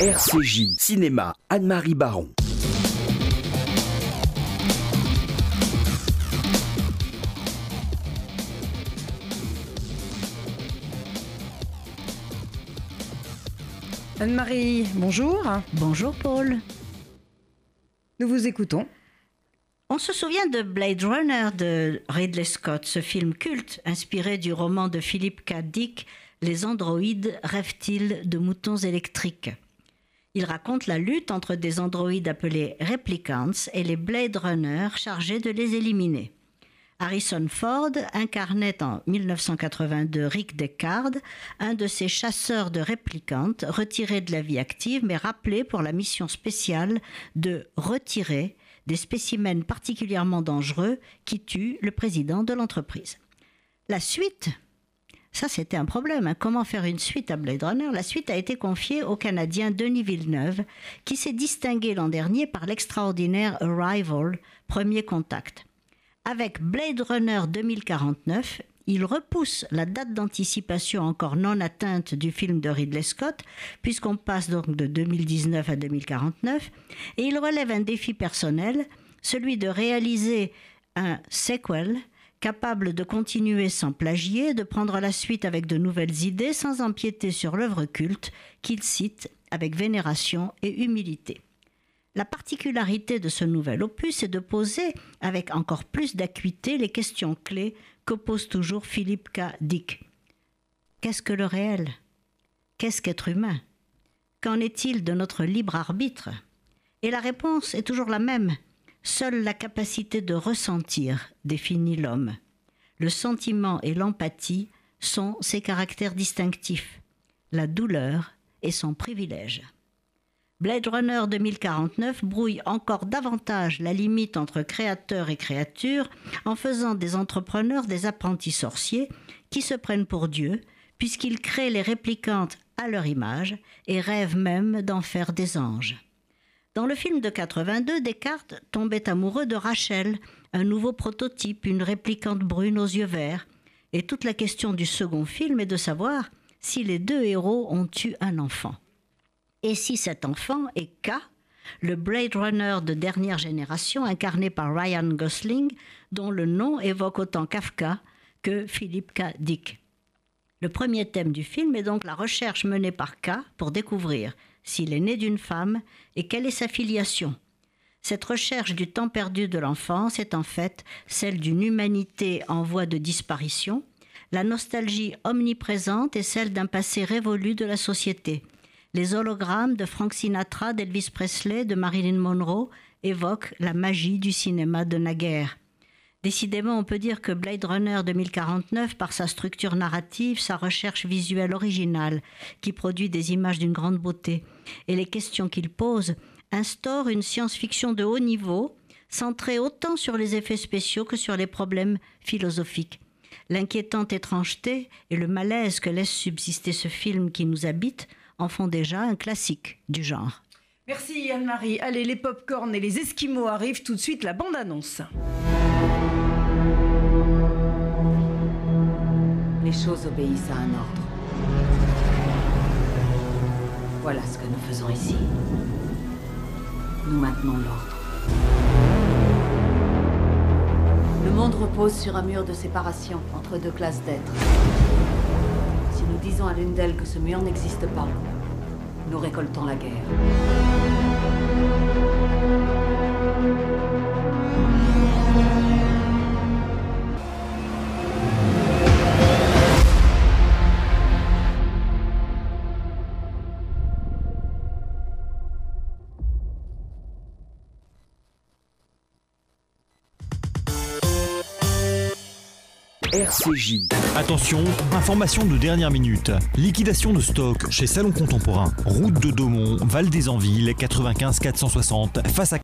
RCJ Cinéma, Anne-Marie Baron. Anne-Marie, bonjour. Bonjour Paul. Nous vous écoutons. On se souvient de Blade Runner de Ridley Scott, ce film culte inspiré du roman de Philip K. Dick Les androïdes rêvent-ils de moutons électriques? Il raconte la lutte entre des androïdes appelés replicants et les Blade Runners chargés de les éliminer. Harrison Ford incarnait en 1982 Rick Deckard, un de ces chasseurs de réplicantes retirés de la vie active mais rappelé pour la mission spéciale de retirer des spécimens particulièrement dangereux qui tuent le président de l'entreprise. La suite, ça c'était un problème. hein. Comment faire une suite à Blade Runner? La suite a été confiée au Canadien Denis Villeneuve, qui s'est distingué l'an dernier par l'extraordinaire Arrival, premier contact. Avec Blade Runner 2049, il repousse la date d'anticipation encore non atteinte du film de Ridley Scott, puisqu'on passe donc de 2019 à 2049, et il relève un défi personnel, celui de réaliser un sequel capable de continuer sans plagier, de prendre la suite avec de nouvelles idées sans empiéter sur l'œuvre culte qu'il cite avec vénération et humilité. La particularité de ce nouvel opus est de poser avec encore plus d'acuité les questions clés que pose toujours Philippe K. Dick. Qu'est-ce que le réel? Qu'est-ce qu'être humain? Qu'en est-il de notre libre arbitre? Et la réponse est toujours la même. Seule la capacité de ressentir définit l'homme. Le sentiment et l'empathie sont ses caractères distinctifs. La douleur est son privilège. Blade Runner 2049 brouille encore davantage la limite entre créateur et créature en faisant des entrepreneurs des apprentis sorciers qui se prennent pour Dieu puisqu'ils créent les réplicantes à leur image et rêvent même d'en faire des anges. Dans le film de 82, Descartes tombait amoureux de Rachel, un nouveau prototype, une réplicante brune aux yeux verts. Et toute la question du second film est de savoir si les deux héros ont eu un enfant. Et si cet enfant est K, le Blade Runner de dernière génération incarné par Ryan Gosling, dont le nom évoque autant Kafka que Philippe K. Dick. Le premier thème du film est donc la recherche menée par K pour découvrir s'il est né d'une femme et quelle est sa filiation. Cette recherche du temps perdu de l'enfance est en fait celle d'une humanité en voie de disparition. La nostalgie omniprésente est celle d'un passé révolu de la société. Les hologrammes de Frank Sinatra, d'Elvis Presley, de Marilyn Monroe évoquent la magie du cinéma de naguère. Décidément, on peut dire que Blade Runner 2049, par sa structure narrative, sa recherche visuelle originale, qui produit des images d'une grande beauté, et les questions qu'il pose, instaure une science-fiction de haut niveau, centrée autant sur les effets spéciaux que sur les problèmes philosophiques. L'inquiétante étrangeté et le malaise que laisse subsister ce film qui nous habite en font déjà un classique du genre. Merci Anne-Marie. Allez, les pop-corn et les esquimaux arrivent tout de suite, la bande-annonce. Les choses obéissent à un ordre. Voilà ce que nous faisons ici. Nous maintenons l'ordre. Le monde repose sur un mur de séparation entre deux classes d'êtres. Si nous disons à l'une d'elles que ce mur n'existe pas, nous récoltons la guerre. RCJ. Attention, information de dernière minute. Liquidation de stock chez Salon Contemporain. Route de Daumont, Val des Envilles, 95 460, face à